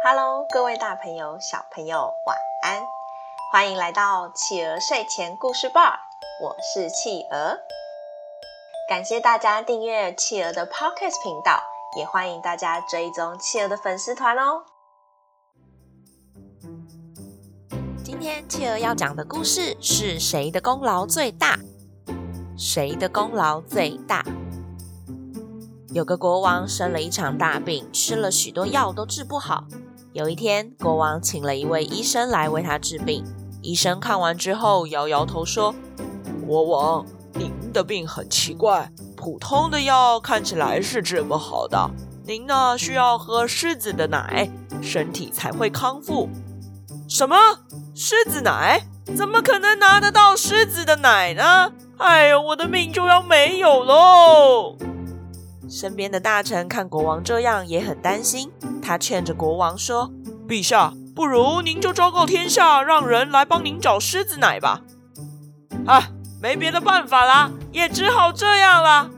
Hello，各位大朋友、小朋友，晚安！欢迎来到企鹅睡前故事吧，我是企鹅。感谢大家订阅企鹅的 Podcast 频道，也欢迎大家追踪企鹅的粉丝团哦。今天企鹅要讲的故事是谁的功劳最大？谁的功劳最大？有个国王生了一场大病，吃了许多药都治不好。有一天，国王请了一位医生来为他治病。医生看完之后，摇摇头说：“国王。”您的病很奇怪，普通的药看起来是治不好的。您呢，需要喝狮子的奶，身体才会康复。什么？狮子奶？怎么可能拿得到狮子的奶呢？哎呦，我的命就要没有喽！身边的大臣看国王这样，也很担心。他劝着国王说：“陛下，不如您就昭告天下，让人来帮您找狮子奶吧。”啊。没别的办法啦，也只好这样了。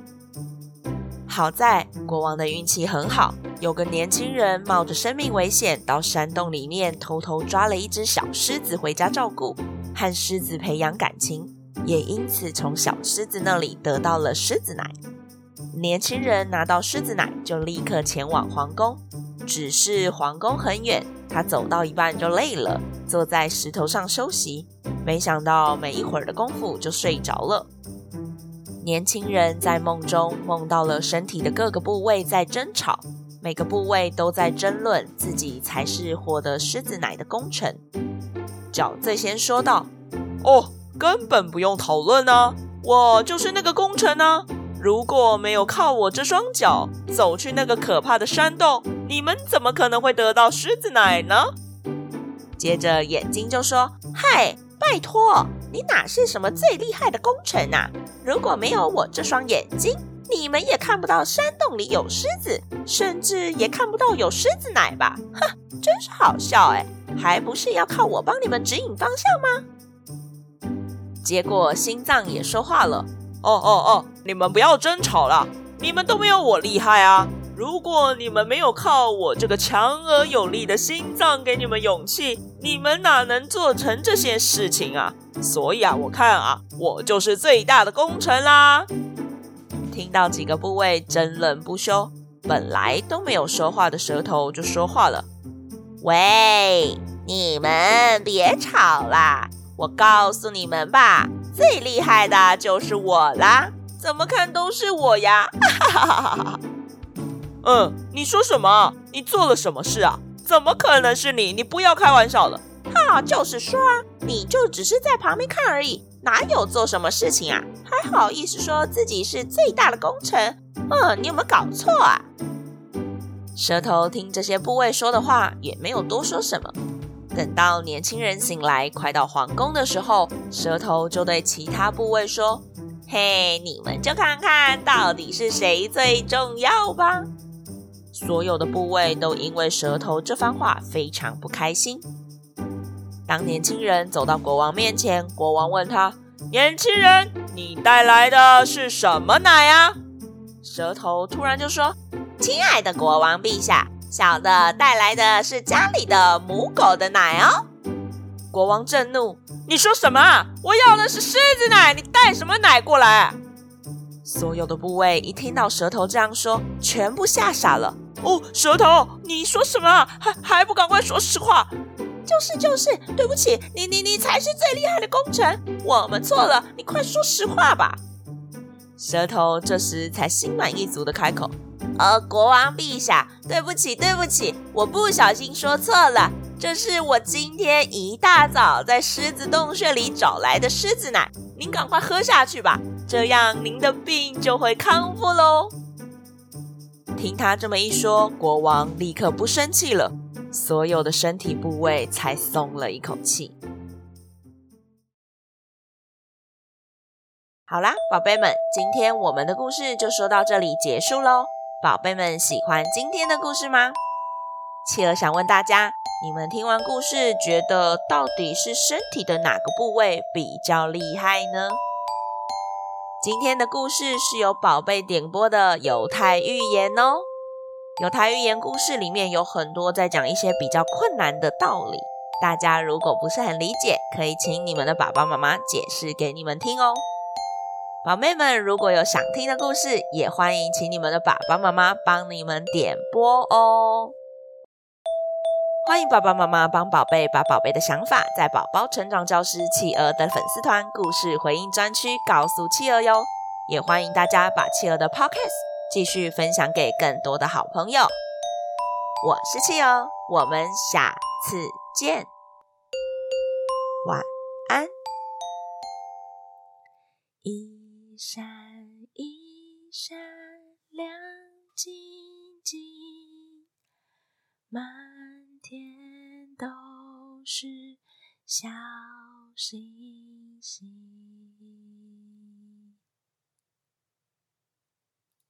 好在国王的运气很好，有个年轻人冒着生命危险到山洞里面偷偷抓了一只小狮子回家照顾，和狮子培养感情，也因此从小狮子那里得到了狮子奶。年轻人拿到狮子奶就立刻前往皇宫，只是皇宫很远，他走到一半就累了，坐在石头上休息。没想到，没一会儿的功夫就睡着了。年轻人在梦中梦到了身体的各个部位在争吵，每个部位都在争论自己才是获得狮子奶的功臣。脚最先说道：“哦，根本不用讨论啊，我就是那个功臣啊！如果没有靠我这双脚走去那个可怕的山洞，你们怎么可能会得到狮子奶呢？”接着眼睛就说：“嗨。”拜托，你哪是什么最厉害的功臣啊？如果没有我这双眼睛，你们也看不到山洞里有狮子，甚至也看不到有狮子奶吧？哼，真是好笑哎！还不是要靠我帮你们指引方向吗？结果心脏也说话了：哦哦哦，你们不要争吵了，你们都没有我厉害啊！如果你们没有靠我这个强而有力的心脏给你们勇气，你们哪能做成这些事情啊？所以啊，我看啊，我就是最大的功臣啦！听到几个部位争论不休，本来都没有说话的舌头就说话了：“喂，你们别吵啦！我告诉你们吧，最厉害的就是我啦！怎么看都是我呀！”哈哈哈哈哈。嗯，你说什么？你做了什么事啊？怎么可能是你？你不要开玩笑了！哈，就是说啊，你就只是在旁边看而已，哪有做什么事情啊？还好意思说自己是最大的功臣？嗯，你有没有搞错啊？舌头听这些部位说的话，也没有多说什么。等到年轻人醒来，快到皇宫的时候，舌头就对其他部位说：“嘿，你们就看看到底是谁最重要吧。”所有的部位都因为舌头这番话非常不开心。当年轻人走到国王面前，国王问他：“年轻人，你带来的是什么奶啊？”舌头突然就说：“亲爱的国王陛下，小的带来的是家里的母狗的奶哦。”国王震怒：“你说什么？我要的是狮子奶，你带什么奶过来？”所有的部位一听到舌头这样说，全部吓傻了。哦，舌头，你说什么？还还不赶快说实话？就是就是，对不起，你你你才是最厉害的功臣，我们错了，你快说实话吧。舌头这时才心满意足的开口：“呃，国王陛下，对不起对不起，我不小心说错了，这是我今天一大早在狮子洞穴里找来的狮子奶，您赶快喝下去吧。”这样您的病就会康复喽。听他这么一说，国王立刻不生气了，所有的身体部位才松了一口气。好啦，宝贝们，今天我们的故事就说到这里结束喽。宝贝们喜欢今天的故事吗？企鹅想问大家，你们听完故事觉得到底是身体的哪个部位比较厉害呢？今天的故事是由宝贝点播的犹太寓言哦。犹太寓言故事里面有很多在讲一些比较困难的道理，大家如果不是很理解，可以请你们的爸爸妈妈解释给你们听哦。宝贝们，如果有想听的故事，也欢迎请你们的爸爸妈妈帮你们点播哦。欢迎爸爸妈妈帮宝贝把宝贝的想法，在宝宝成长教室企鹅的粉丝团故事回应专区告诉企鹅哟。也欢迎大家把企鹅的 Podcast 继续分享给更多的好朋友。我是企鹅，我们下次见，晚一闪一闪亮晶晶，满。天都是小星星。